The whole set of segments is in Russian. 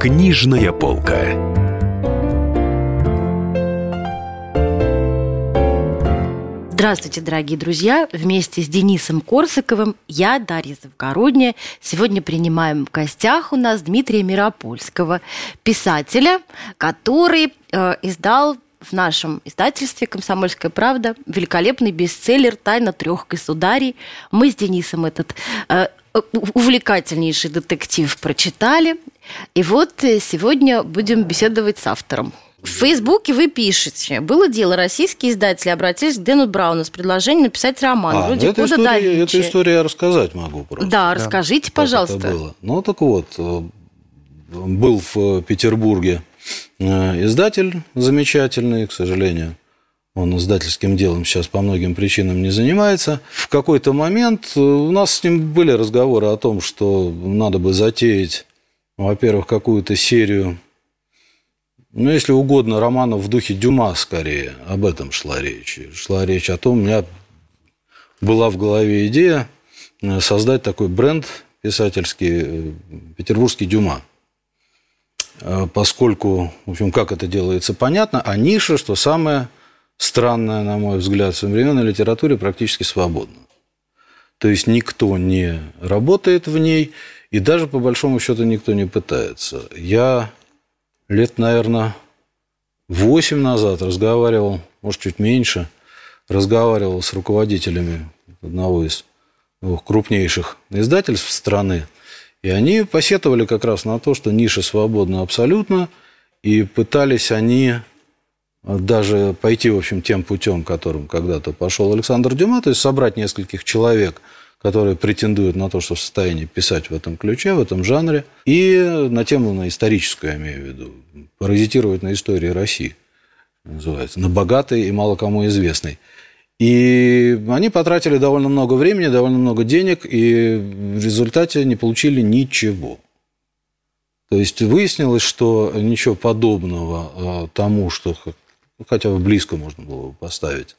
Книжная полка. Здравствуйте, дорогие друзья! Вместе с Денисом Корсаковым я, Дарья Завгородняя. Сегодня принимаем в гостях у нас Дмитрия Миропольского, писателя, который э, издал в нашем издательстве «Комсомольская правда» великолепный бестселлер «Тайна трех государей». Мы с Денисом этот э, увлекательнейший детектив прочитали. И вот э, сегодня будем беседовать с автором. В Фейсбуке вы пишете. Было дело, российские издатели обратились к Дэну Брауну с предложением написать роман. А, вроде эту, Кода историю, эту историю я рассказать могу просто. Да, расскажите, Как пожалуйста. это было. Ну, так вот, э, был в Петербурге э, издатель замечательный, к сожалению, он издательским делом сейчас по многим причинам не занимается. В какой-то момент у нас с ним были разговоры о том, что надо бы затеять, во-первых, какую-то серию, ну, если угодно, романов в духе Дюма скорее. Об этом шла речь. Шла речь о том, у меня была в голове идея э, создать такой бренд писательский э, «Петербургский Дюма». Э, Поскольку, в общем, как это делается, понятно, а ниша, что самое странное, на мой взгляд, в современной литературе практически свободна. То есть никто не работает в ней, и даже по большому счету никто не пытается. Я лет, наверное, восемь назад разговаривал, может, чуть меньше, разговаривал с руководителями одного из двух крупнейших издательств страны, и они посетовали как раз на то, что ниша свободна абсолютно, и пытались они даже пойти, в общем, тем путем, которым когда-то пошел Александр Дюма, то есть собрать нескольких человек, которые претендуют на то, что в состоянии писать в этом ключе, в этом жанре, и на тему на историческую, я имею в виду, паразитировать на истории России, называется, на богатой и мало кому известной. И они потратили довольно много времени, довольно много денег, и в результате не получили ничего. То есть выяснилось, что ничего подобного э, тому, что хотя бы близко можно было бы поставить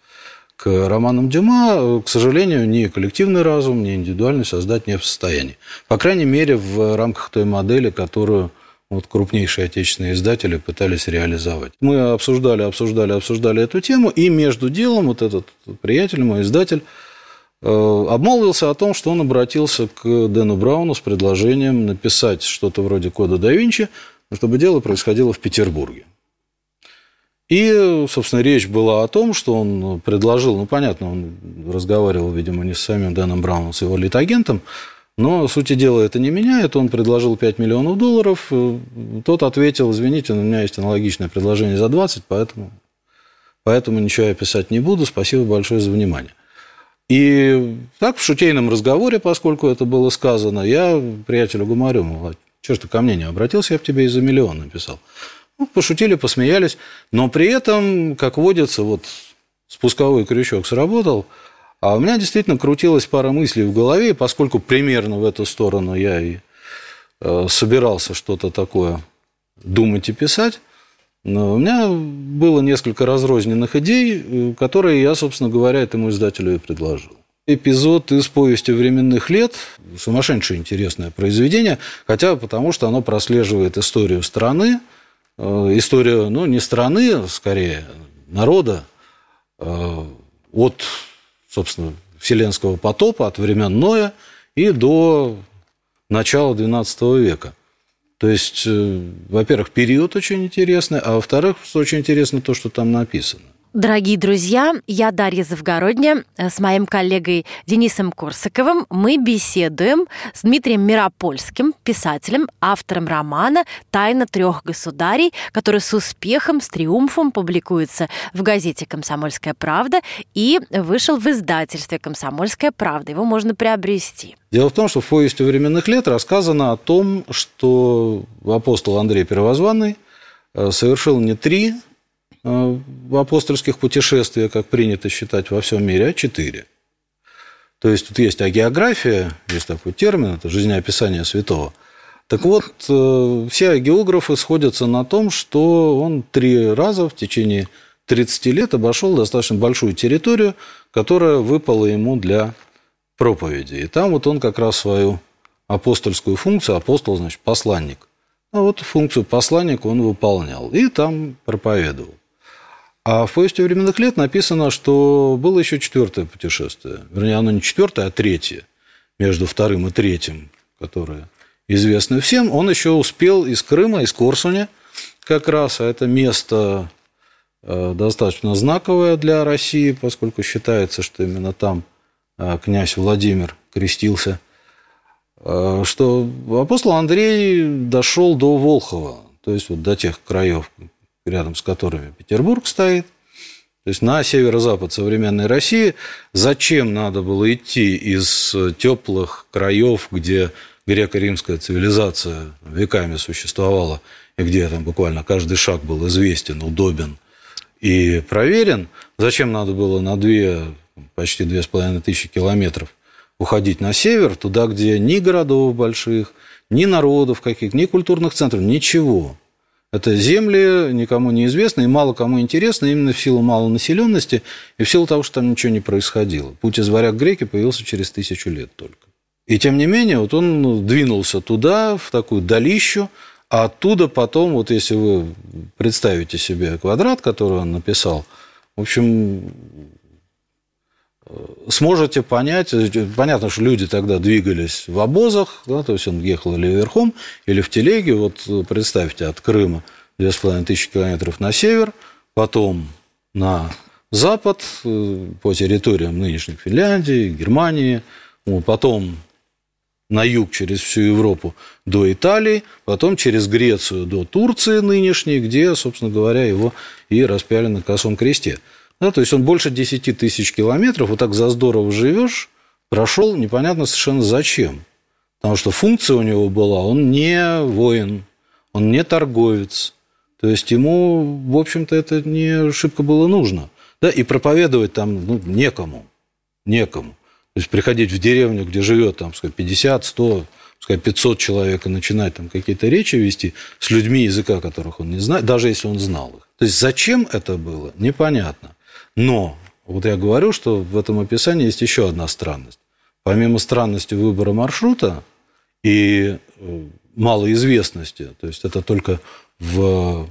к романам Дюма, к сожалению, ни коллективный разум, ни индивидуальный создать не в состоянии. По крайней мере, в рамках той модели, которую вот крупнейшие отечественные издатели пытались реализовать. Мы обсуждали, обсуждали, обсуждали эту тему, и между делом вот этот приятель, мой издатель, э, обмолвился о том, что он обратился к Дэну Брауну с предложением написать что-то вроде кода да Винчи, чтобы дело происходило в Петербурге. И, собственно, речь была о том, что он предложил, ну, понятно, он разговаривал, видимо, не с самим Дэном Брауном, с его литагентом, но сути дела это не меняет. Он предложил 5 миллионов долларов. Тот ответил, извините, у меня есть аналогичное предложение за 20, поэтому, поэтому ничего я писать не буду. Спасибо большое за внимание. И так в шутейном разговоре, поскольку это было сказано, я приятелю говорю, мол, что ж ты ко мне не обратился, я бы тебе и за миллион написал. Ну, пошутили, посмеялись, но при этом, как водится, вот спусковой крючок сработал, а у меня действительно крутилась пара мыслей в голове, поскольку примерно в эту сторону я и э, собирался что-то такое думать и писать, но у меня было несколько разрозненных идей, э, которые я, собственно говоря, этому издателю и предложил. Эпизод из повести временных лет, сумасшедшее интересное произведение, хотя потому что оно прослеживает историю страны, Э, историю, ну, не страны, скорее, народа, э, от, собственно, вселенского потопа, от времен Ноя и до начала XII века. То есть, э, во-первых, период очень интересный, а во-вторых, очень интересно то, что там написано. Дорогие друзья, я Дарья Завгородня. С моим коллегой Денисом Корсаковым мы беседуем с Дмитрием Миропольским, писателем, автором романа «Тайна трех государей», который с успехом, с триумфом публикуется в газете «Комсомольская правда» и вышел в издательстве «Комсомольская правда». Его можно приобрести. Дело в том, что в повести временных лет рассказано о том, что апостол Андрей Первозванный э, совершил не три Э, апостольских путешествиях, как принято считать во всем мире, а четыре. То есть тут есть агеография, есть такой термин, это жизнеописание святого. Так вот, э, все географы сходятся на том, что он три раза в течение 30 лет обошел достаточно большую территорию, которая выпала ему для проповеди. И там вот он как раз свою апостольскую функцию, апостол, значит, посланник, А вот функцию посланника он выполнял и там проповедовал. А в «Повести временных лет» написано, что было еще четвертое путешествие. Вернее, оно не четвертое, а третье. Между вторым и третьим, которое известно всем. Он еще успел из Крыма, из Корсуня как раз, а это место э, достаточно знаковое для России, поскольку считается, что именно там э, князь Владимир крестился, э, что апостол Андрей дошел до Волхова, то есть вот до тех краев, рядом с которыми Петербург стоит, то есть на северо-запад современной России. Зачем надо было идти из теплых краев, где греко-римская цивилизация веками существовала, и где там буквально каждый шаг был известен, удобен и проверен, зачем надо было на две, почти две с половиной тысячи километров уходить на север, туда, где ни городов больших, ни народов каких, ни культурных центров, ничего. Это земли никому не известны и мало кому интересны именно в силу малонаселенности и в силу того, что там ничего не происходило. Путь из варяг греки появился через тысячу лет только. И тем не менее, вот он двинулся туда, в такую долищу, а оттуда потом, вот если вы представите себе квадрат, который он написал, в общем, сможете понять, понятно, что люди тогда двигались в обозах, да, то есть он ехал или верхом, или в телеге, вот представьте, от Крыма 2500 километров на север, потом на запад, э, по территориям нынешней Финляндии, Германии, потом на юг через всю Европу до Италии, потом через Грецию до Турции нынешней, где, собственно говоря, его и распяли на косом кресте. Да, то есть он больше 10 тысяч километров, вот так за здорово живешь, прошел непонятно совершенно зачем. Потому что функция у него была, он не воин, он не торговец. То есть ему, в общем-то, это не шибко было нужно. Да, и проповедовать там ну, некому. Некому. То есть приходить в деревню, где живет там, сказать, 50, 100, сказать, 500 человек и начинать там какие-то речи вести с людьми, языка которых он не знает, даже если он знал их. То есть зачем это было, непонятно. Но вот я говорю, что в этом описании есть еще одна странность. Помимо странности выбора маршрута и э, малоизвестности, то есть это только в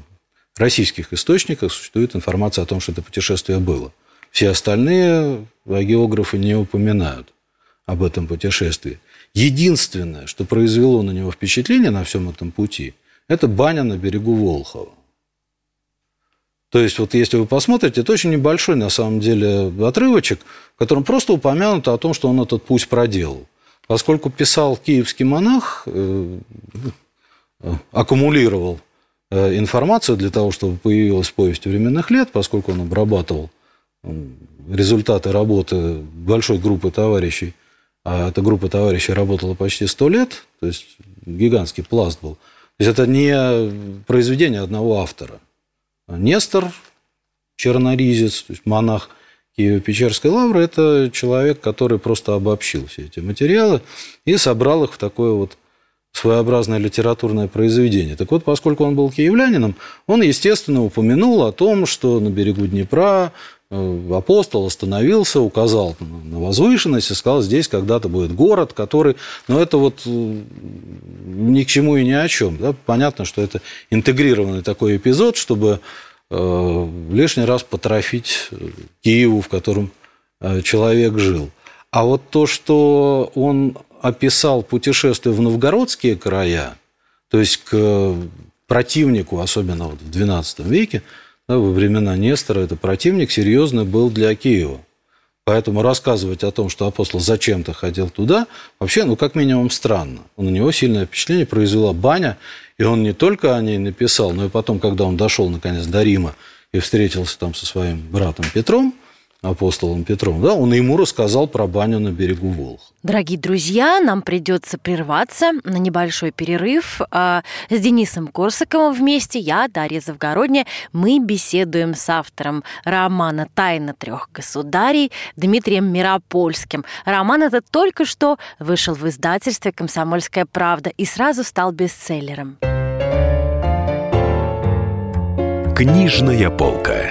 российских источниках существует информация о том, что это путешествие было. Все остальные географы не упоминают об этом путешествии. Единственное, что произвело на него впечатление на всем этом пути, это баня на берегу Волхова. То есть, вот если вы посмотрите, это очень небольшой, на самом деле, отрывочек, в котором просто упомянуто о том, что он этот путь проделал. Поскольку писал киевский монах, э, аккумулировал э, информацию для того, чтобы появилась повесть временных лет, поскольку он обрабатывал результаты работы большой группы товарищей, а эта группа товарищей работала почти сто лет, то есть гигантский пласт был. То есть это не произведение одного автора. Нестор, черноризец, то есть монах Киево-Печерской лавры, это человек, который просто обобщил все эти материалы и собрал их в такое вот своеобразное литературное произведение. Так вот, поскольку он был киевлянином, он, естественно, упомянул о том, что на берегу Днепра апостол остановился, указал на возвышенность и сказал, здесь когда-то будет город, который... Но это вот э, ни к чему и ни о чем. Да? Понятно, что это интегрированный такой эпизод, чтобы э, лишний раз потрофить Киеву, в котором человек жил. А вот то, что он описал путешествие в новгородские края, то есть к противнику, особенно вот в XII веке, да, во времена Нестора, это противник серьезный был для Киева. Поэтому рассказывать о том, что апостол зачем-то ходил туда, вообще, ну, как минимум, странно. На него сильное впечатление произвела баня, и он не только о ней написал, но и потом, когда он дошел, наконец, до Рима и встретился там со своим братом Петром, апостолом Петром, да, он ему рассказал про баню на берегу Волх. Дорогие друзья, нам придется прерваться на небольшой перерыв. А, с Денисом Корсаковым вместе, я, Дарья Завгородня, мы беседуем с автором романа «Тайна трех государей» Дмитрием Миропольским. Роман этот только что вышел в издательстве «Комсомольская правда» и сразу стал бестселлером. Книжная полка.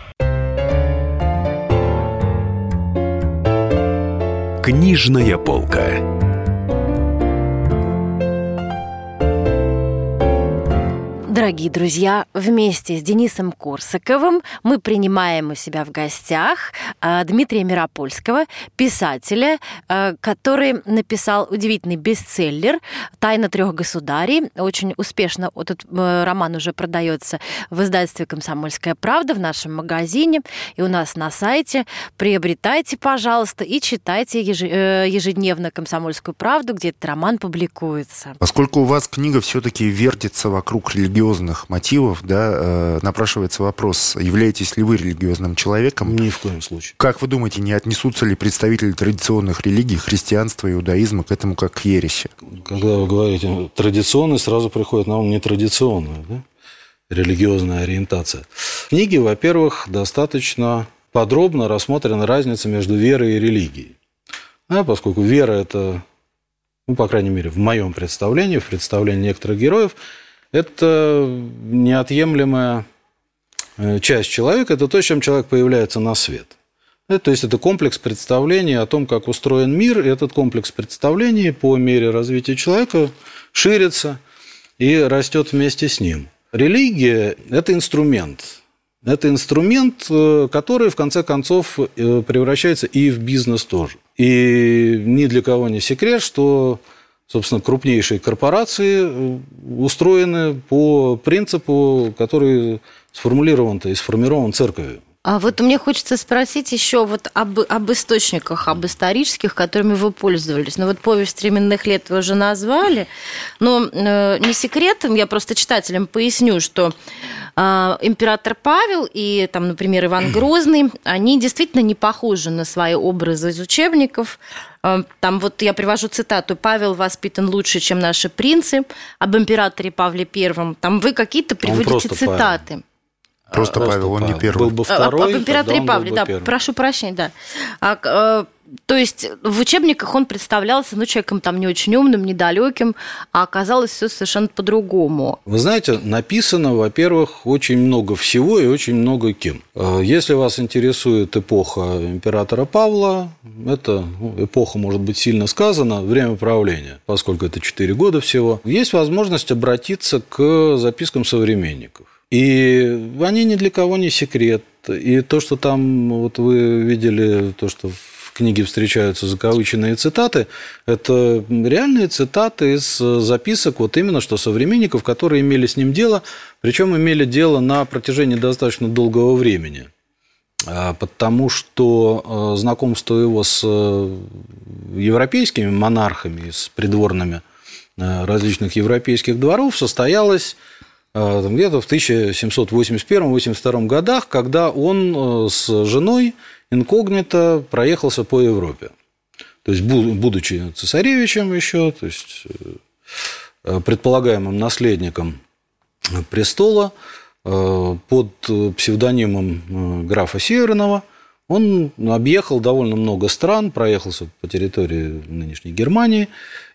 Книжная полка. Дорогие друзья, вместе с Денисом Корсаковым мы принимаем у себя в гостях а, Дмитрия Миропольского, писателя, а, который написал удивительный бестселлер «Тайна трех государей». Очень успешно этот э, роман уже продается в издательстве «Комсомольская правда» в нашем магазине и у нас на сайте. Приобретайте, пожалуйста, и читайте э, ежедневно «Комсомольскую правду», где этот роман публикуется. Поскольку у вас книга все-таки вертится вокруг религиозных религиозных мотивов, да, э, напрашивается вопрос, являетесь ли вы религиозным человеком? Ни в коем случае. Как вы думаете, не отнесутся ли представители традиционных религий, христианства, иудаизма к этому как к ереси? Когда вы говорите традиционный, сразу приходит на ум нетрадиционная, да? религиозная ориентация. В книге, во-первых, достаточно подробно рассмотрена разница между верой и религией. А поскольку вера – это, ну, по крайней мере, в моем представлении, в представлении некоторых героев, это неотъемлемая э, часть человека, это то, чем человек появляется на свет. Это, то есть это комплекс представлений о том, как устроен мир, и этот комплекс представлений по мере развития человека ширится и растет вместе с ним. Религия – это инструмент. Это инструмент, э, который, в конце концов, э, превращается и в бизнес тоже. И ни для кого не секрет, что собственно, крупнейшие корпорации э, устроены по принципу, который сформулирован-то и сформирован церковью. А вот мне хочется спросить еще вот об, об источниках, об исторических, которыми вы пользовались. Ну вот повесть временных лет вы уже назвали, но э, не секретом, я просто читателям поясню, что э, император Павел и там, например, Иван Грозный, они действительно не похожи на свои образы из учебников. Э, там вот я привожу цитату «Павел воспитан лучше, чем наши принцы», об императоре Павле Первом. Там вы какие-то приводите цитаты. Павел. Просто, Просто Павел, он не первый. Был бы второй, Об императоре Павле, да, первым. прошу прощения, да. А, э, то есть в учебниках он представлялся, ну, человеком там не очень умным, недалеким, а оказалось все совершенно по-другому. Вы знаете, написано, во-первых, очень много всего и очень много кем. Э, если вас интересует эпоха императора Павла, это ну, эпоха, может быть, сильно сказана, время правления, поскольку это 4 года всего, есть возможность обратиться к запискам современников. И они ни для кого не секрет. И то, что там, вот вы видели, то, что в книге встречаются закавыченные цитаты, это реальные цитаты из записок вот именно что современников, которые имели с ним дело, причем имели дело на протяжении достаточно долгого времени. А, потому что э, знакомство его с э, европейскими монархами, с придворными э, различных европейских дворов состоялось где-то в 1781-82 годах, когда он э, с женой инкогнито проехался по Европе. То есть, будучи цесаревичем еще, то есть э, предполагаемым наследником престола, э, под псевдонимом графа Северного, он объехал довольно много стран, проехался по территории нынешней Германии,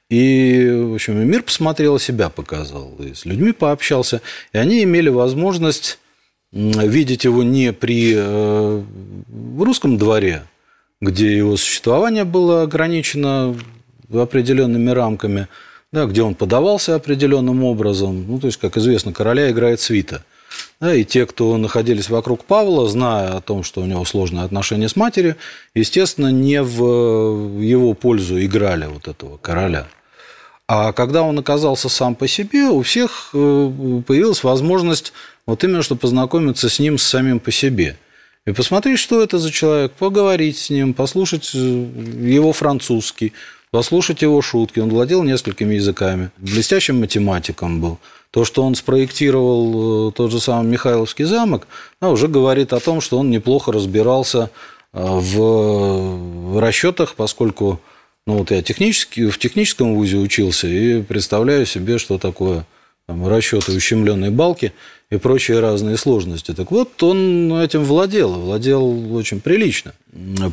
и, в общем, мир посмотрел, себя показал, и с людьми пообщался, и они имели возможность видеть его не при э, русском дворе, где его существование было ограничено определенными рамками, да, где он подавался определенным образом. Ну, то есть, как известно, короля играет свита. Да, и те, кто находились вокруг Павла, зная о том, что у него сложные отношения с матерью, естественно, не в его пользу играли вот этого короля. А когда он оказался сам по себе, у всех э, появилась возможность вот именно что познакомиться с ним с самим по себе. И посмотреть, что это за человек, поговорить с ним, послушать э, его французский, послушать его шутки. Он владел несколькими языками, блестящим математиком был. То, что он спроектировал э, тот же самый Михайловский замок, уже говорит о том, что он неплохо разбирался в расчетах, поскольку ну, вот я технически, в техническом вузе учился и представляю себе, что такое там, расчеты ущемленной балки и прочие разные сложности. Так вот, он этим владел, владел очень прилично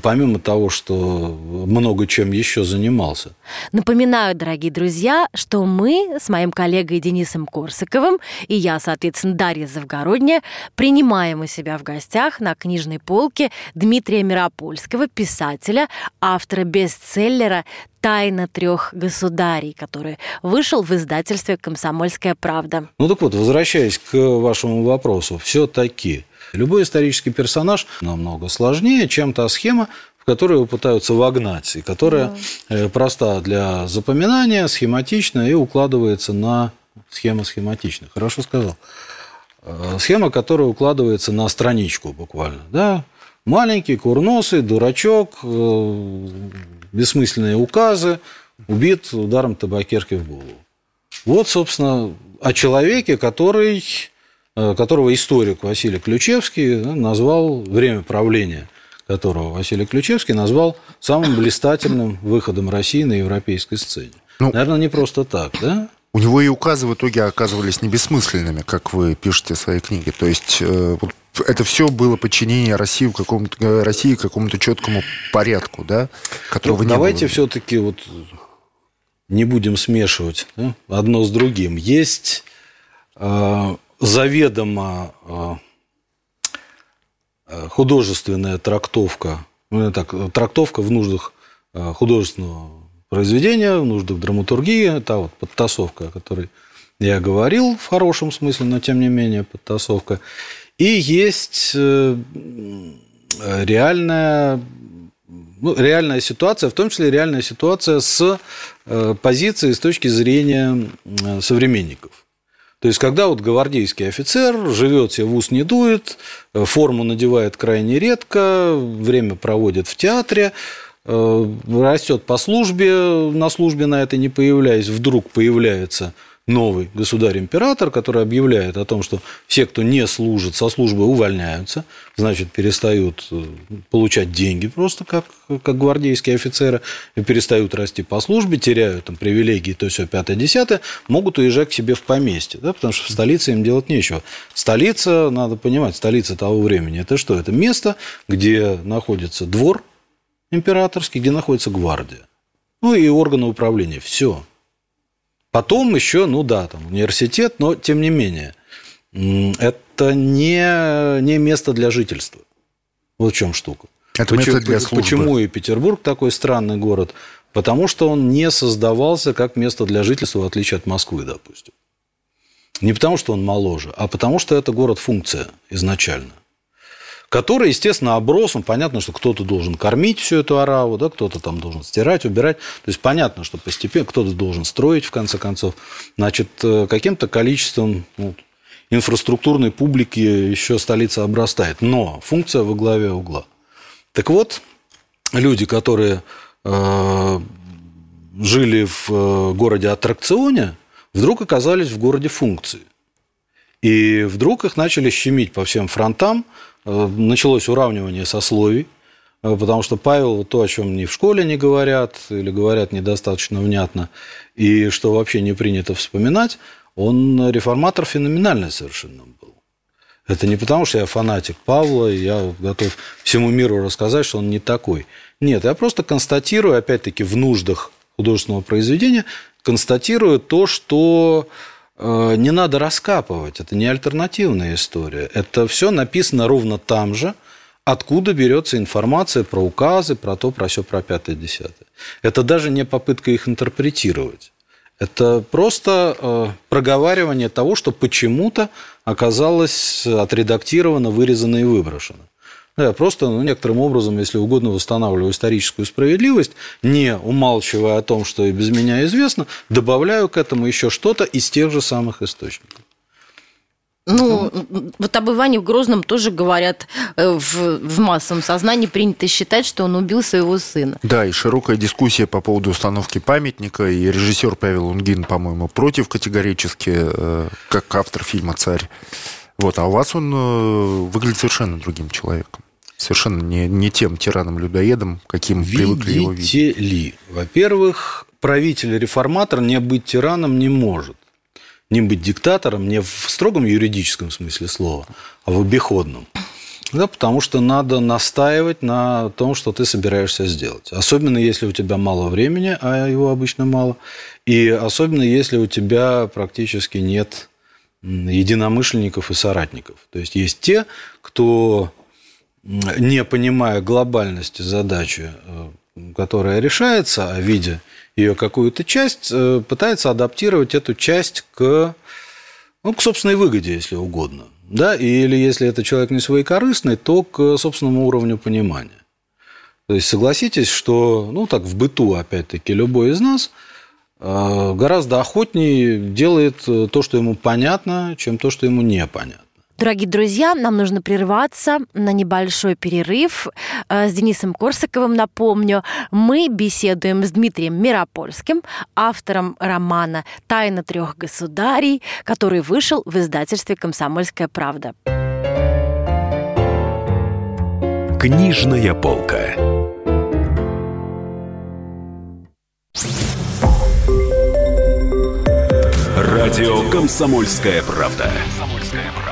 помимо того, что много чем еще занимался. Напоминаю, дорогие друзья, что мы с моим коллегой Денисом Корсаковым и я, соответственно, Дарья Завгородняя, принимаем у себя в гостях на книжной полке Дмитрия Миропольского, писателя, автора бестселлера «Тайна трех государей», который вышел в издательстве «Комсомольская правда». Ну так вот, возвращаясь к вашему вопросу, все-таки Любой исторический персонаж намного сложнее, чем та схема, в которую его пытаются вогнать, и которая да. проста для запоминания, схематична и укладывается на схема схематична. Хорошо сказал. Э, схема, которая укладывается на страничку буквально. Да? Маленький, курносый, дурачок, э, бессмысленные указы, убит ударом табакерки в голову. Вот, собственно, о человеке, который Э, которого историк Василий Ключевский назвал время правления которого Василий Ключевский назвал самым блистательным выходом России на европейской сцене. Ну, Наверное, не просто так, да? У него и указы в итоге оказывались не бессмысленными, как вы пишете в своей книге. То есть э, это все было подчинение России в каком-то э, России какому-то четкому порядку, да, которого ну, не Давайте все-таки вот не будем смешивать да, одно с другим. Есть э, э, художественная трактовка, ну, так, трактовка в нуждах э, художественного произведения, в нуждах драматургии, это вот подтасовка, о которой я говорил в хорошем смысле, но тем не менее подтасовка. И есть реальная, ну, реальная ситуация, в том числе реальная ситуация с позиции с точки зрения современников. То есть, когда вот гвардейский офицер живет себе в ус не дует, э, форму надевает крайне редко, время проводит в театре, э, растет по службе, на службе на это не появляясь, вдруг появляется новый государь-император, который объявляет о том, что все, кто не служит, со службы увольняются, значит, перестают э, получать деньги просто как, как гвардейские офицеры, и перестают расти по службе, теряют там привилегии, то все пятое, десятое, могут уезжать к себе в поместье, да, потому что в столице им делать нечего. Столица, надо понимать, столица того времени, это что? Это место, где находится двор императорский, где находится гвардия. Ну и органы управления. Все. Потом еще, ну да, там университет, но тем не менее, это не, не место для жительства. Вот в чем штука. Это почему, место для службы. Почему и Петербург такой странный город? Потому что он не создавался как место для жительства, в отличие от Москвы, допустим. Не потому, что он моложе, а потому, что это город-функция изначально который, естественно, оброс. Понятно, что кто-то должен кормить всю эту ораву, да, кто-то там должен стирать, убирать. То есть понятно, что постепенно кто-то должен строить, в конце концов. Значит, э, каким-то количеством ну, инфраструктурной публики еще столица обрастает. Но функция во главе угла. Так вот, люди, которые э, жили в э, городе аттракционе, вдруг оказались в городе функции. И вдруг их начали щемить по всем фронтам, началось уравнивание сословий, э, потому что Павел то, о чем ни в школе не говорят, или говорят недостаточно внятно, и что вообще не принято вспоминать, он реформатор феноменальный совершенно был. Это не потому, что я фанатик Павла, и я готов всему миру рассказать, что он не такой. Нет, я просто констатирую, опять-таки, в нуждах художественного произведения, констатирую то, что Э, не надо раскапывать, это не альтернативная история. Это все написано ровно там же, откуда берется информация про указы, про то, про все, про пятое, десятое. Это даже не попытка их интерпретировать. Это просто э, проговаривание того, что почему-то оказалось отредактировано, вырезано и выброшено. Да, просто ну, некоторым образом, если угодно, восстанавливаю историческую справедливость, не умалчивая о том, что и без меня известно, добавляю к этому еще что-то из тех же самых источников. Ну, вот об Иване в Грозном тоже говорят э, в, в массовом сознании, принято считать, что он убил своего сына. Да, и широкая дискуссия по поводу установки памятника, и режиссер Павел Лунгин, по-моему, против категорически, э, как автор фильма «Царь». Вот, а у вас он э, выглядит совершенно другим человеком. Совершенно не, не тем тираном-людоедом, каким Видите привыкли его видеть. ли? Во-первых, правитель-реформатор не быть тираном не может. Не быть диктатором не в строгом юридическом смысле слова, а в обиходном. Да, потому что надо настаивать на том, что ты собираешься сделать. Особенно если у тебя мало времени, а его обычно мало. И особенно если у тебя практически нет единомышленников и соратников. То есть есть те, кто, не понимая глобальности задачи, э, которая решается, а видя ее какую-то часть, э, пытается адаптировать эту часть к, ну, к собственной выгоде, если угодно. Да? Или если это человек не своекорыстный, то к собственному уровню понимания. То есть согласитесь, что, ну так в быту, опять-таки, любой из нас э, гораздо охотнее делает то, что ему понятно, чем то, что ему непонятно. Дорогие друзья, нам нужно прерваться на небольшой перерыв. Э, с Денисом Корсаковым, напомню, мы беседуем с Дмитрием Миропольским, автором романа «Тайна трех государей», который вышел в издательстве «Комсомольская правда». Книжная полка. Радио «Комсомольская правда».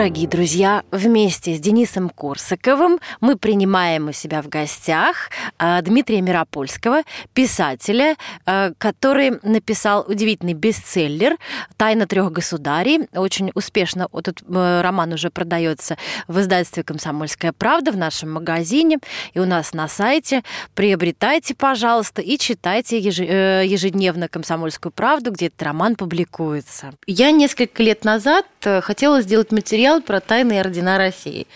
Дорогие друзья, вместе с Денисом Корсаковым мы принимаем у себя в гостях э, Дмитрия Миропольского, писателя, э, который написал удивительный бестселлер «Тайна трех государей». Очень успешно этот э, роман уже продается в издательстве «Комсомольская правда» в нашем магазине и у нас на сайте. Приобретайте, пожалуйста, и читайте ежедневно «Комсомольскую правду», где этот роман публикуется. Я несколько лет назад хотела сделать материал материал про тайные ордена России.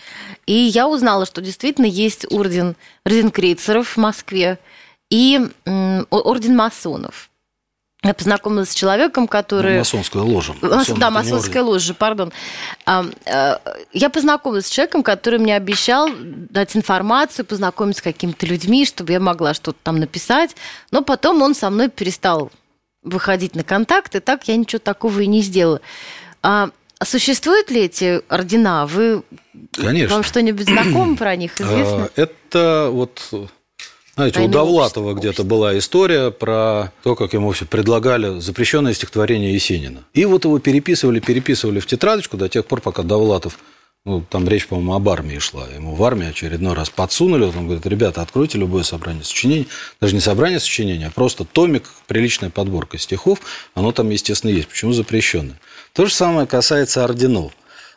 И я узнала, что действительно есть орден Розенкрейцеров в Москве и орден масонов. Я познакомилась с человеком, который... Масонская ложа. Масон, да, масонская ложа, пардон. Э, я познакомилась с человеком, который мне обещал дать информацию, познакомиться с какими-то людьми, чтобы я могла что-то там написать. Но потом он со мной перестал выходить на контакт, и так я ничего такого и не сделала. А, существуют ли эти ордена? Вы Конечно. Вам что-нибудь знакомо про них известно? А, это вот знаете, у Довлатова где-то была история про то, как ему все предлагали запрещенное стихотворение Есенина. И вот его переписывали, переписывали в тетрадочку до тех пор, пока Довлатов ну, там речь, по-моему, об армии шла. Ему в армии очередной раз подсунули. Он говорит, ребята, откройте любое собрание сочинений. Даже не собрание сочинений, а просто томик, приличная подборка стихов. Оно там, естественно, есть. Почему запрещенное? То же самое касается орденов.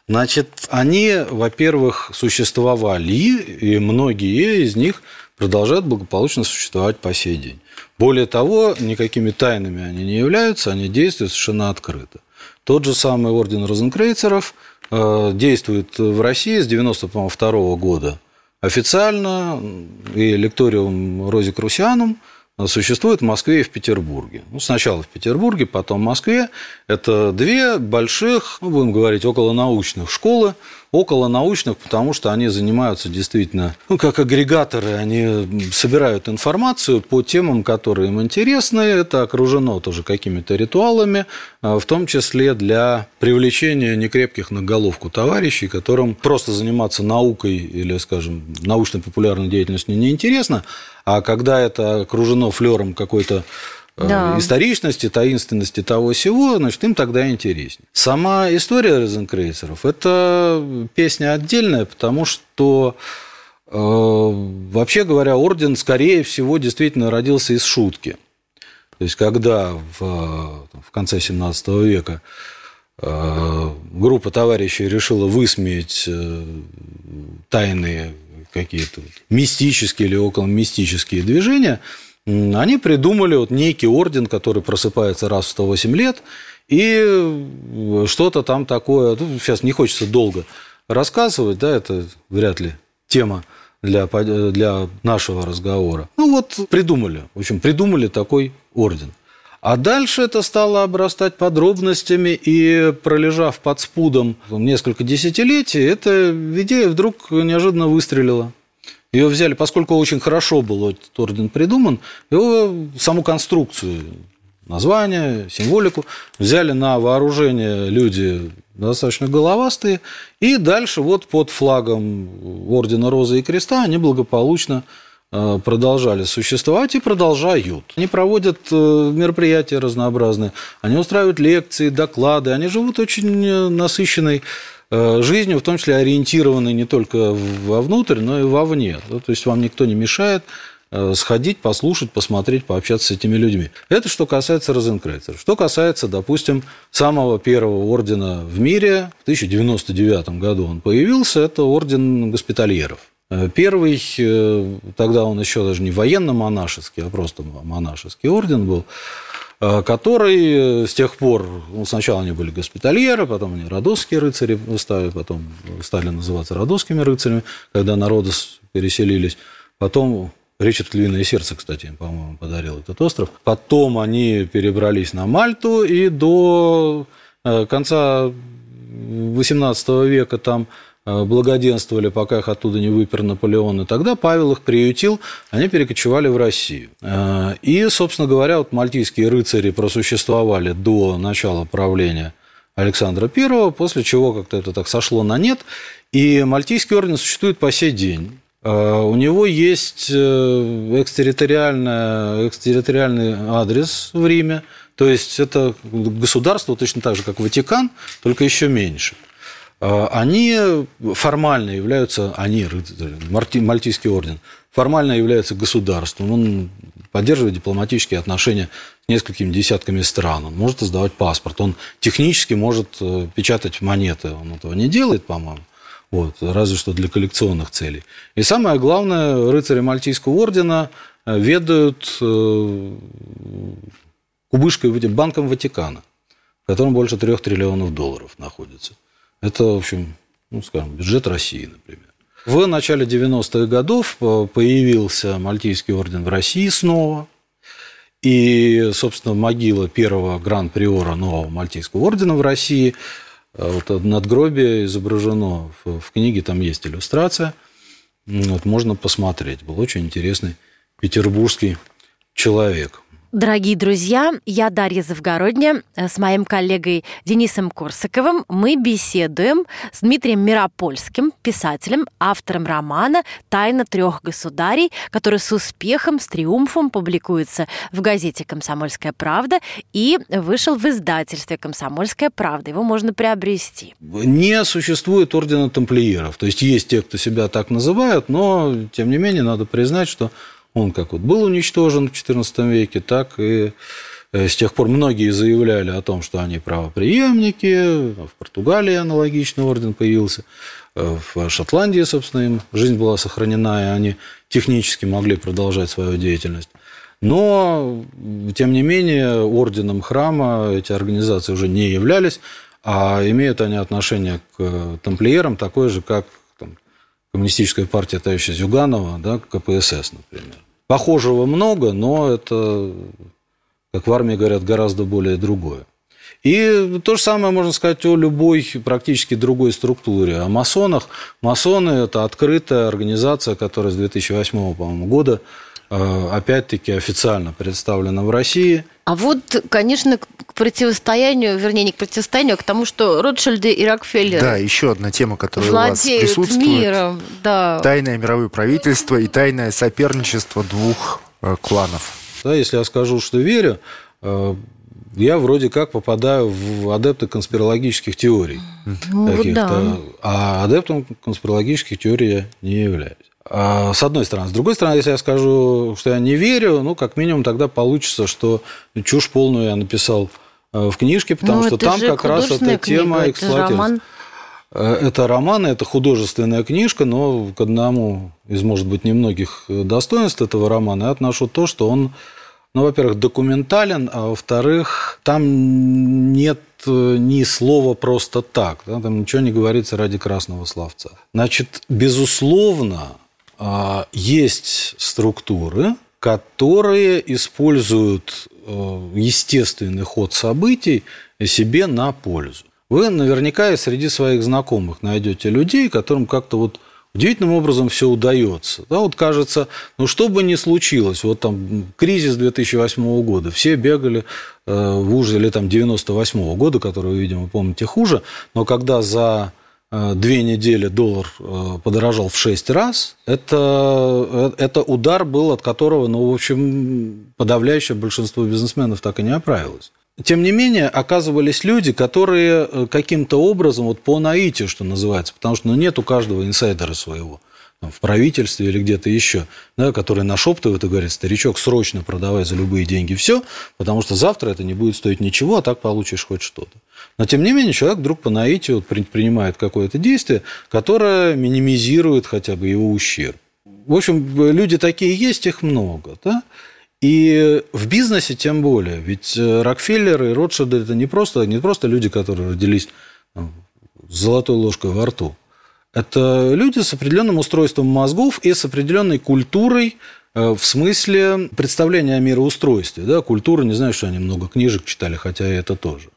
Значит, они, во-первых, существовали, и многие из них продолжают благополучно существовать по сей день. Более того, никакими тайнами они не являются, они действуют совершенно открыто. Тот же самый орден Розенкрейцеров – Э, действует в России с 92 года официально, и лекториум Рози Крусианум существует в Москве и в Петербурге. Ну, сначала в Петербурге, потом в Москве. Это две больших, ну, будем говорить, околонаучных школы, около научных, потому что они занимаются действительно, ну, как агрегаторы, они собирают информацию по темам, которые им интересны. Это окружено тоже какими-то ритуалами, а, в том числе для привлечения некрепких на головку товарищей, которым просто заниматься наукой или, скажем, научно-популярной деятельностью неинтересно, а когда это окружено флером какой-то да. историчности, таинственности того всего, значит, им тогда интереснее. Сама история Розенкрейцеров – это песня отдельная, потому что э, Вообще говоря, орден, скорее всего, действительно родился из шутки. То есть, когда в, в конце 17 века э, группа товарищей решила высмеять тайные какие-то мистические или около мистические движения – они придумали вот некий орден, который просыпается раз в 108 лет И что-то там такое, ну, сейчас не хочется долго рассказывать, да, это вряд ли тема для, для нашего разговора. Ну вот придумали, в общем, придумали такой орден. А дальше это стало обрастать подробностями, и пролежав под спудом несколько десятилетий, эта идея вдруг неожиданно выстрелила. Ее взяли, поскольку очень хорошо был этот орден придуман, его саму конструкцию, название, символику взяли на вооружение люди достаточно головастые, и дальше вот под флагом Ордена Розы и Креста они благополучно Э, продолжали существовать и продолжают. Они проводят э, мероприятия разнообразные, они устраивают лекции, доклады, они живут очень э, насыщенной жизнью, в том числе ориентированной не только вовнутрь, но и вовне. То есть вам никто не мешает сходить, послушать, посмотреть, пообщаться с этими людьми. Это что касается Розенкрейцера. Что касается, допустим, самого первого ордена в мире, в 1099 году он появился, это орден госпитальеров. Э, первый, э, тогда он еще даже не военно-монашеский, а просто монашеский орден был, э, который с тех пор, ну, сначала они были госпитальеры, потом они родосские рыцари стали, потом стали называться родосскими рыцарями, когда народы переселились. Потом Ричард Львиное сердце, кстати, по-моему, подарил этот остров. Потом они перебрались на Мальту, и до конца XVIII века там Э, благоденствовали, пока их оттуда не выпер Наполеон. И тогда Павел их приютил, они перекочевали в Россию. Э, и, собственно говоря, вот мальтийские рыцари просуществовали до начала правления Александра I, после чего как-то это так сошло на нет. И Мальтийский орден существует по сей день. Э, у него есть экстерриториальный, экстерриториальный адрес в Риме. То есть это государство точно так же, как Ватикан, только еще меньше – Э, они формально являются, они, Мальтийский орден, формально являются государством. Он поддерживает дипломатические отношения с несколькими десятками стран. Он может издавать паспорт. Он технически может э, печатать монеты. Он этого не делает, по-моему. Вот, разве что для коллекционных целей. И самое главное, рыцари Мальтийского ордена э, ведают кубышкой, банком Ватикана, в котором больше трех триллионов долларов находится. Это, в общем, ну, скажем, бюджет России, например. В начале 90-х годов э, появился Мальтийский орден в России снова. И, собственно, могила первого гран-приора нового Мальтийского ордена в России, э, вот надгробие изображено в, книге, там есть иллюстрация. Вот, можно посмотреть. Был очень интересный петербургский человек. Дорогие друзья, я Дарья Завгородня. С моим коллегой Денисом Корсаковым мы беседуем с Дмитрием Миропольским, писателем, автором романа «Тайна трех государей», который с успехом, с триумфом публикуется в газете «Комсомольская правда» и вышел в издательстве «Комсомольская правда». Его можно приобрести. Не существует ордена тамплиеров. То есть есть те, кто себя так называют, но, тем не менее, надо признать, что он как вот был уничтожен в XIV веке, так и э, с тех пор многие заявляли о том, что они правоприемники. В Португалии аналогичный орден появился. Э, в Шотландии, собственно, им жизнь была сохранена, и они технически могли продолжать свою деятельность. Но, тем не менее, орденом храма эти организации уже не являлись, а имеют они отношение к тамплиерам такое же, как коммунистическая партия товарища Зюганова, да, КПСС, например. Похожего много, но это, как в армии говорят, гораздо более другое. И то же самое можно сказать о любой практически другой структуре. О масонах. Масоны – это открытая организация, которая с 2008 по года опять-таки официально представлена в России. А вот, конечно, к противостоянию, вернее, не к противостоянию, а к тому, что Ротшильды и Рокфеллеры Да, еще одна тема, которая у вас присутствует. миром, да. Тайное мировое правительство и тайное соперничество двух э, кланов. Да, если я скажу, что верю, э, я вроде как попадаю в адепты конспирологических теорий. Ну, да. А адептом конспирологических теорий я не являюсь. А, с одной стороны. С другой стороны, если я скажу, что я не верю, ну, как минимум, тогда получится, что чушь полную я написал э, в книжке, потому ну, что там как раз эта тема эксплуатируется. Э, это роман, это художественная книжка, но к одному из, может быть, немногих достоинств этого романа я отношу то, что он ну, во-первых, документален, а во-вторых, там нет э, ни слова просто так, да, там ничего не говорится ради красного словца. Значит, безусловно, есть структуры, которые используют э, естественный ход событий себе на пользу. Вы наверняка и среди своих знакомых найдете людей, которым как-то вот удивительным образом все удается. Да, вот кажется, ну что бы ни случилось, вот там кризис 2008 года, все бегали э, в ужасе, или там 98 года, который видимо, помните хуже, но когда за две недели доллар э, подорожал в 6 раз, это, э, это удар был, от которого, ну, в общем, подавляющее большинство бизнесменов так и не оправилось. Тем не менее, оказывались люди, которые э, каким-то образом, вот по наитию, что называется, потому что ну, нет у каждого инсайдера своего, в правительстве или где-то еще, да, который нашептывает и говорит, старичок, срочно продавай за любые деньги все, потому что завтра это не будет стоить ничего, а так получишь хоть что-то. Но, тем не менее, человек вдруг по наитию принимает какое-то действие, которое минимизирует хотя бы его ущерб. В общем, люди такие есть, их много. Да? И в бизнесе тем более. Ведь э, Рокфеллеры и Ротшильды – это не просто, не просто люди, которые родились с золотой ложкой во рту. Это люди с определенным устройством мозгов и с определенной культурой э, в смысле представления о мироустройстве. Да? Культура, не знаю, что они много книжек читали, хотя и это тоже.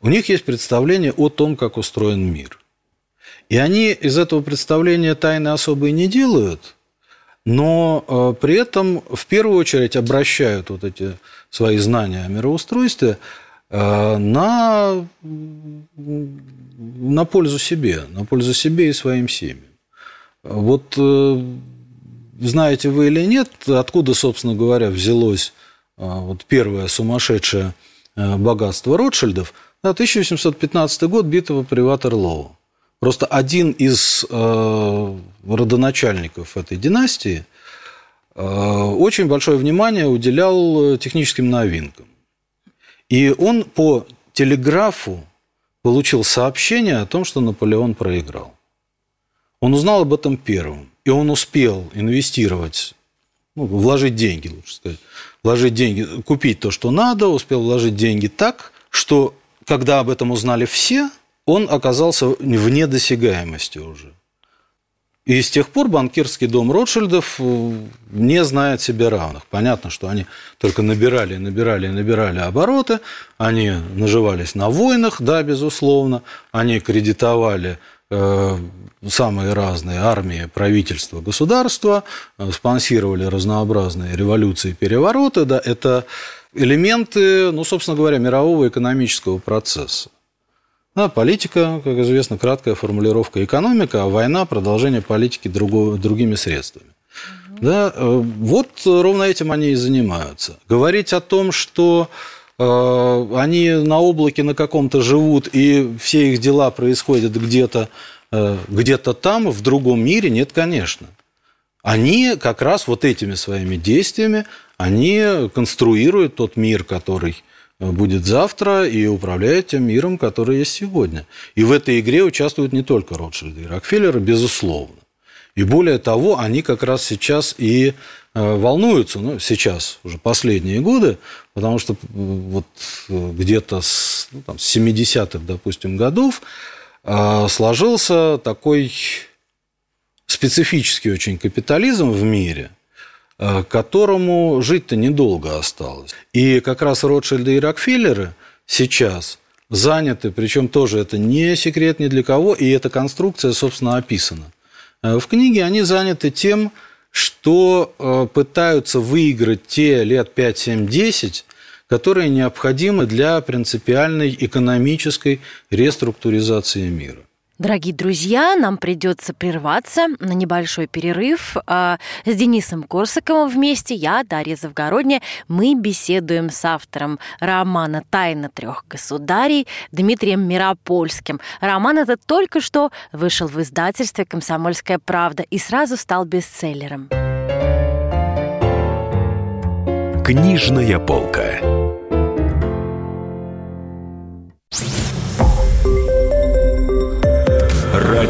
У них есть представление о том, как устроен мир. И они из этого представления тайны особые не делают – но э, при этом в первую очередь обращают вот эти свои знания о мироустройстве э, на, на пользу себе, на пользу себе и своим семьям. Вот э, знаете вы или нет, откуда, собственно говоря, взялось вот первое сумасшедшее богатство Ротшильдов, 1815 год, битва при Ватерлоу. Просто один из э, родоначальников этой династии э, очень большое внимание уделял техническим новинкам. И он по телеграфу получил сообщение о том, что Наполеон проиграл. Он узнал об этом первым. И он успел инвестировать, ну, вложить деньги, лучше сказать, вложить деньги, купить то, что надо, успел вложить деньги так, что когда об этом узнали все – он оказался вне досягаемости уже. И с тех пор банкирский дом Ротшильдов э, не знает себе равных. Понятно, что они только набирали, набирали, набирали обороты, они наживались на войнах, да, безусловно, они кредитовали э, самые разные армии, правительства, государства, э, спонсировали разнообразные революции перевороты, да, это элементы, ну, собственно говоря, мирового экономического процесса. Да, политика, как известно, краткая формулировка экономика, а война – продолжение политики другого, другими средствами. Угу. Да, э, вот ровно этим они и занимаются. Говорить о том, что э, они на облаке на каком-то живут, и все их дела происходят где-то э, где там, в другом мире, нет, конечно. Они как раз вот этими своими действиями, они конструируют тот мир, который будет завтра и управляет тем миром, который есть сегодня. И в этой игре участвуют не только Ротшильды и Рокфеллеры, безусловно. И более того, они как раз сейчас и э, волнуются, ну, сейчас, уже последние годы, потому что вот э, где-то с, ну, там, с 70-х, допустим, годов э, сложился такой специфический очень капитализм в мире – Э, которому жить-то недолго осталось. И как раз Ротшильды и Рокфеллеры сейчас заняты, причем тоже это не секрет ни для кого, и эта конструкция, собственно, описана. Э, в книге они заняты тем, что э, пытаются выиграть те лет 5, 7, 10, которые необходимы для принципиальной экономической реструктуризации мира. Дорогие друзья, нам придется прерваться на небольшой перерыв. А, с Денисом Корсаковым вместе, я, Дарья Завгородняя, мы беседуем с автором романа «Тайна трех государей» Дмитрием Миропольским. Роман этот только что вышел в издательстве «Комсомольская правда» и сразу стал бестселлером. Книжная полка.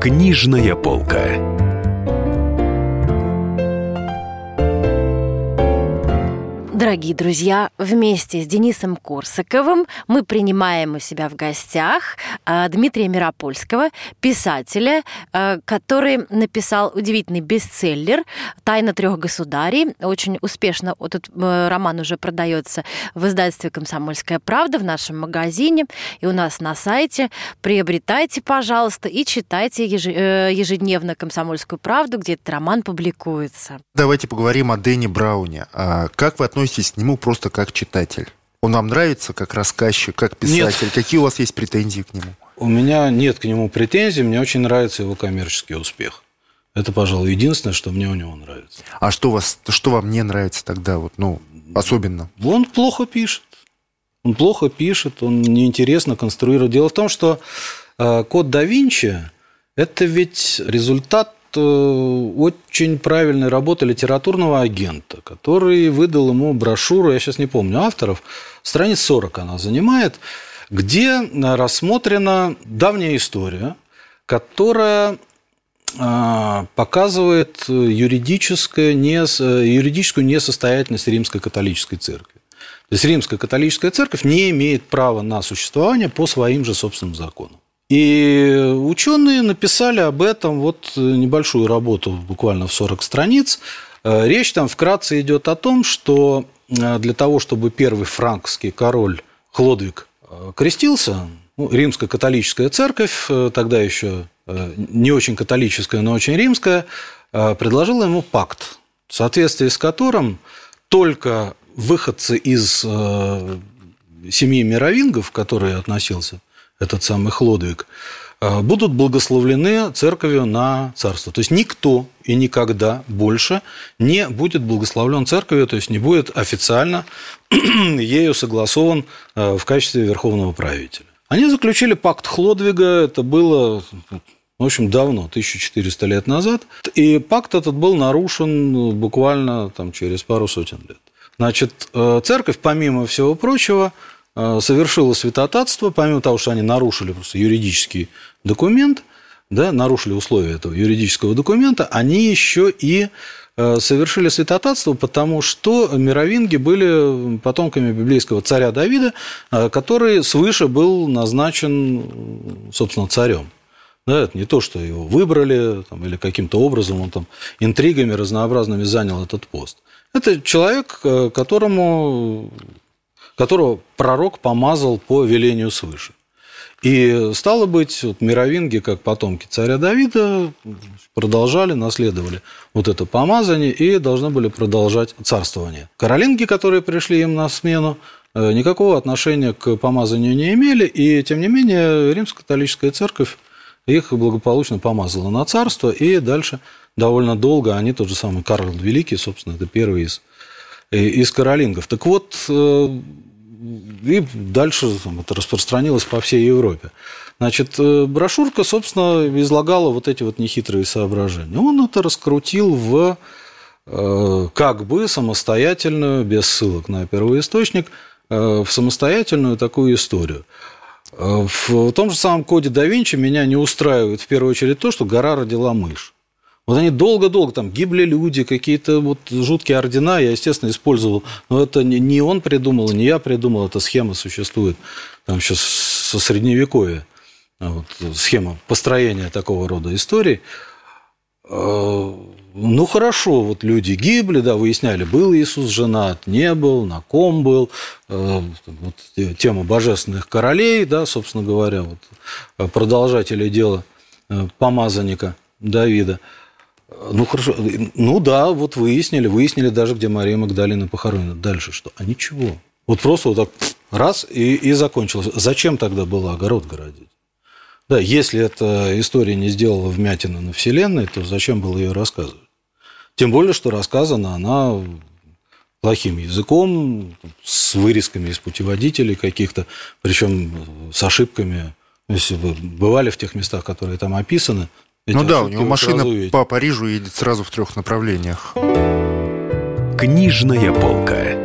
Книжная полка. Дорогие друзья, вместе с Денисом Корсаковым мы принимаем у себя в гостях э, Дмитрия Миропольского, писателя, э, который написал удивительный бестселлер «Тайна трех государей». Очень успешно этот э, роман уже продается в издательстве «Комсомольская правда» в нашем магазине и у нас на сайте. Приобретайте, пожалуйста, и читайте ежедневно «Комсомольскую правду», где этот роман публикуется. Давайте поговорим о Дэне Брауне. А как вы относитесь относитесь к нему просто как читатель? Он вам нравится как рассказчик, как писатель? Нет. Какие у вас есть претензии к нему? У меня нет к нему претензий, мне очень нравится его коммерческий успех. Это, пожалуй, единственное, что мне у него нравится. А что, вас, что вам не нравится тогда, вот, ну, особенно? Он плохо пишет. Он плохо пишет, он неинтересно конструирует. Дело в том, что э, код да Винчи – это ведь результат очень правильной работы литературного агента, который выдал ему брошюру, я сейчас не помню авторов, страниц 40 она занимает, где рассмотрена давняя история, которая э, показывает юридическое, не, юридическую несостоятельность римской католической церкви. То есть римская католическая церковь не имеет права на существование по своим же собственным законам. И ученые написали об этом вот небольшую работу, буквально в 40 страниц. Э, речь там вкратце идет о том, что э, для того, чтобы первый франкский король Хлодвиг э, крестился, ну, римская католическая церковь, тогда еще не очень католическая, но очень римская, предложила ему пакт, в соответствии с которым только выходцы из семьи мировингов, к которой относился этот самый Хлодвиг, э, будут благословлены церковью на царство. То есть никто и никогда больше не будет благословлен церковью, то есть не будет официально ею согласован э, в качестве верховного правителя. Они заключили пакт Хлодвига, это было в общем, давно, 1400 лет назад. И пакт этот был нарушен буквально там, через пару сотен лет. Значит, э, церковь, помимо всего прочего, Э, совершило святотатство, помимо того, что они нарушили просто юридический документ, да, нарушили условия этого юридического документа, они еще и э, совершили святотатство, потому что мировинги были потомками библейского царя Давида, э, который свыше был назначен, собственно, царем. Да, это не то, что его выбрали там, или каким-то образом он там интригами разнообразными занял этот пост. Это человек, которому которого пророк помазал по велению свыше. И стало быть, вот мировинги, как потомки царя Давида, продолжали, наследовали вот это помазание и должны были продолжать царствование. Каролинги, которые пришли им на смену, э, никакого отношения к помазанию не имели, и тем не менее римско-католическая церковь их благополучно помазала на царство, и дальше довольно долго они, тот же самый Карл Великий, собственно, это первый из, э, из каролингов. Так вот, э, и дальше это распространилось по всей Европе. Значит, э, брошюрка, собственно, излагала вот эти вот нехитрые соображения. Он это раскрутил в э, как бы самостоятельную, без ссылок на первоисточник, э, в самостоятельную такую историю. В том же самом коде да Винчи меня не устраивает в первую очередь то, что гора родила мышь. Вот они долго-долго, там гибли люди, какие-то вот жуткие ордена, я, естественно, использовал. Но это не он придумал, не я придумал, эта схема существует там сейчас со средневековья. Вот, схема построения такого рода историй. А, ну, хорошо, вот люди гибли, да, выясняли, был Иисус женат, не был, на ком был. А, вот, тема божественных королей, да, собственно говоря, вот, продолжатели дела э, помазанника Давида – ну, хорошо. Ну, да, вот выяснили. Выяснили даже, где Мария Магдалина похоронена. Дальше что? А ничего. Вот просто вот так раз и, и закончилось. Зачем тогда было огород городить? Да, если эта история не сделала вмятину на Вселенной, то зачем было ее рассказывать? Тем более, что рассказана она плохим языком, с вырезками из путеводителей каких-то, причем с ошибками. Если вы бывали в тех местах, которые там описаны, ну да, у него машина по Парижу едет сразу в трех направлениях. Книжная полка.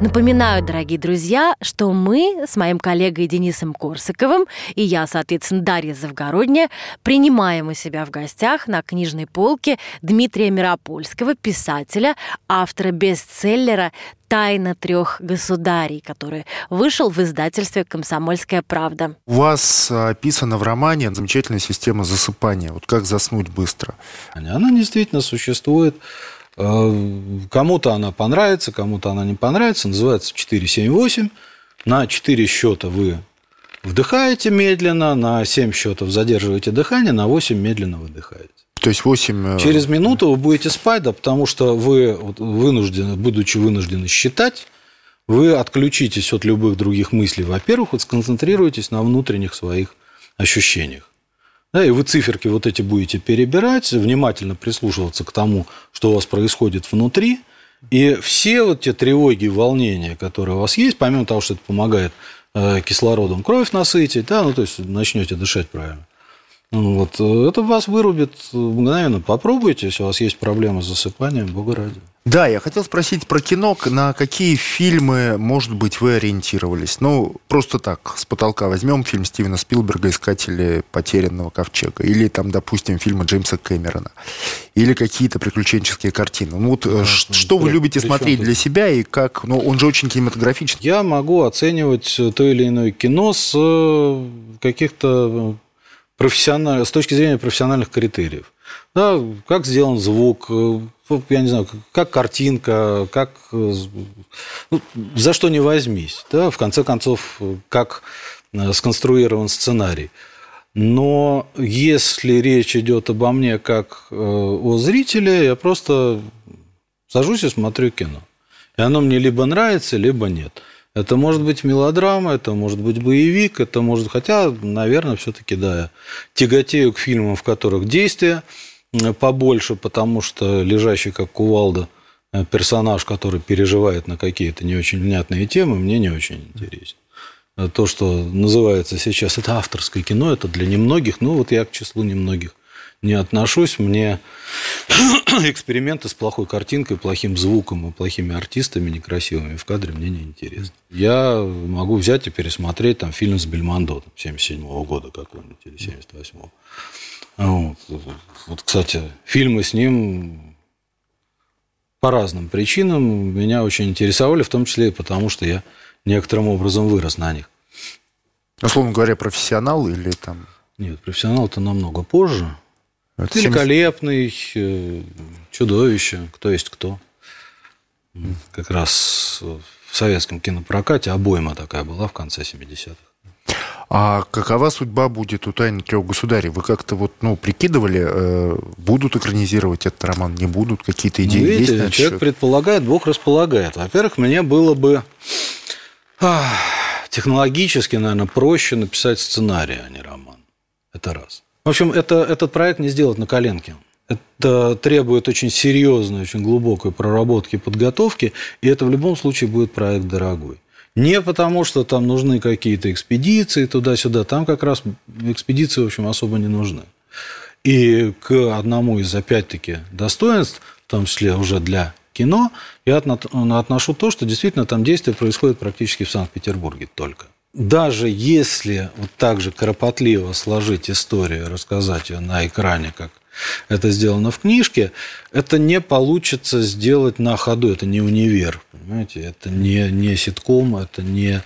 Напоминаю, дорогие друзья, что мы с моим коллегой Денисом Корсаковым и я, соответственно, Дарья Завгородняя, принимаем у себя в гостях на книжной полке Дмитрия Миропольского, писателя, автора бестселлера «Тайна трех государей», который вышел в издательстве «Комсомольская правда». У вас описана в романе замечательная система засыпания. Вот как заснуть быстро? Она действительно существует. Э, кому-то она понравится, кому-то она не понравится. Называется 478. На 4 счета вы вдыхаете медленно, на 7 счетов задерживаете дыхание, на 8 медленно выдыхаете. То есть 8... Э, Через минуту вы будете спать, да, потому что вы вынуждены, будучи вынуждены считать, вы отключитесь от любых других мыслей. Во-первых, вот сконцентрируетесь на внутренних своих ощущениях. Да, и вы циферки вот эти будете перебирать, внимательно прислушиваться к тому, что у вас происходит внутри. И все вот те тревоги, волнения, которые у вас есть, помимо того, что это помогает э, кислородом кровь насытить, да, ну, то есть начнете дышать правильно. Ну, вот, э, это вас вырубит мгновенно. Попробуйте, если у вас есть проблемы с засыпанием, бога ради. Да, я хотел спросить про кино. На какие фильмы, может быть, вы ориентировались? Ну, просто так, с потолка возьмем фильм Стивена Спилберга «Искатели потерянного ковчега». Или, там, допустим, фильмы Джеймса Кэмерона. Или какие-то приключенческие картины. Ну, вот а, что вы любите смотреть для себя и как... Ну, он же очень кинематографичный. Я могу оценивать то или иное кино с э, каких-то профессиональных, с точки зрения профессиональных критериев. Да, как сделан звук, э, я не знаю, как картинка, как ну, за что не возьмись, да, в конце концов, как э, сконструирован сценарий. Но если речь идет обо мне как э, о зрителе, я просто сажусь и смотрю кино. И оно мне либо нравится, либо нет. Это может быть мелодрама, это может быть боевик, это может... Хотя, наверное, все-таки, да, я тяготею к фильмам, в которых действия побольше, потому что лежащий как кувалда э, персонаж, который переживает на какие-то не очень внятные темы, мне не очень интересен. Э, то, что называется сейчас, это авторское кино, это для немногих, ну вот я к числу немногих не отношусь. Мне эксперименты с плохой картинкой, плохим звуком и плохими артистами некрасивыми в кадре мне не интересны. Я могу взять и пересмотреть там фильм с Бельмондо 77 -го года какой-нибудь или 78-го. Вот. вот, кстати, фильмы с ним по разным причинам меня очень интересовали, в том числе и потому, что я некоторым образом вырос на них. Условно говоря, профессионал или там... Нет, профессионал это намного позже. Это Великолепный, 70... Э, чудовище, кто есть кто. Как раз в советском кинопрокате обойма такая была в конце 70-х. А какова судьба будет у «Тайны трех государей»? Вы как-то вот, ну, прикидывали, э, будут экранизировать этот роман, не будут? Какие-то идеи ну, видите, есть? Человек счет? предполагает, Бог располагает. Во-первых, мне было бы ах, технологически, наверное, проще написать сценарий, а не роман. Это раз. В общем, это, этот проект не сделать на коленке. Это требует очень серьезной, очень глубокой проработки подготовки, и это в любом случае будет проект дорогой. Не потому, что там нужны какие-то экспедиции туда-сюда. Там как раз экспедиции, в общем, особо не нужны. И к одному из, опять-таки, достоинств, в том числе уже для кино, я отношу то, что действительно там действие происходит практически в Санкт-Петербурге только. Даже если вот так же кропотливо сложить историю, рассказать ее на экране, как это сделано в книжке, это не получится сделать на ходу. Это не универ, понимаете? Это не, не ситком, это не,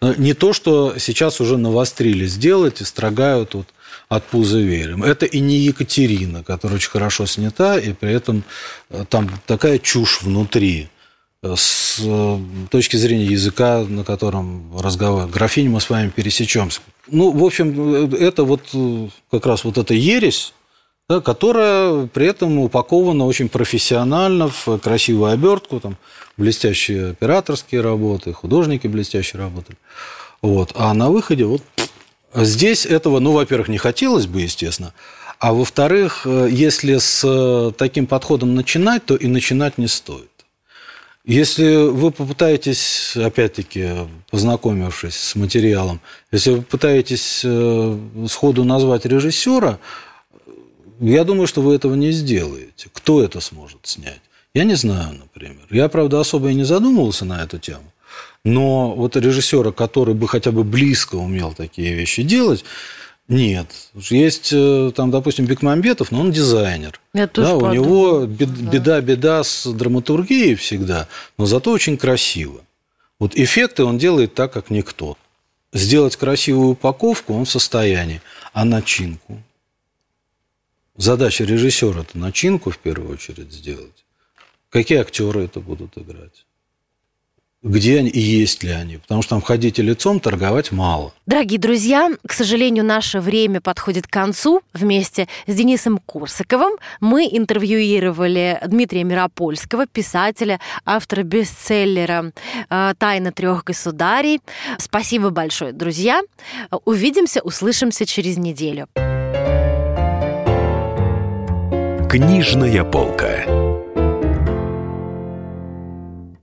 ну, не то, что сейчас уже навострили сделать и строгают вот от пуза верим. Это и не Екатерина, которая очень хорошо снята, и при этом э, там такая чушь внутри э, с э, точки зрения языка, на котором разговор. Графинь мы с вами пересечемся. Ну, в общем, это вот как раз вот эта ересь, да, которая при этом упакована очень профессионально в красивую обертку, там блестящие операторские работы, художники блестящие работы. Вот. А на выходе вот здесь этого, ну, во-первых, не хотелось бы, естественно, А во-вторых, э, если с э, таким подходом начинать, то и начинать не стоит. Если вы попытаетесь, опять-таки, познакомившись с материалом, если вы пытаетесь э, сходу назвать режиссера, я думаю, что вы этого не сделаете. Кто это сможет снять? Я не знаю, например. Я, правда, особо и не задумывался на эту тему. Но вот режиссера, который бы хотя бы близко умел такие вещи делать, нет. Есть э, там, допустим, Бекмамбетов, но он дизайнер. Я да, у подумала. него беда-беда с драматургией всегда, но зато очень красиво. Вот эффекты он делает так, как никто. Сделать красивую упаковку он в состоянии, а начинку? Задача режиссера – это начинку в первую очередь сделать. Какие актеры это будут играть? Где они и есть ли они? Потому что там ходить и лицом торговать мало. Дорогие друзья, к сожалению, наше время подходит к концу. Вместе с Денисом Корсаковым мы интервьюировали Дмитрия Миропольского, писателя, автора бестселлера э, «Тайна трех государей». Спасибо большое, друзья. Увидимся, услышимся через неделю. Книжная полка.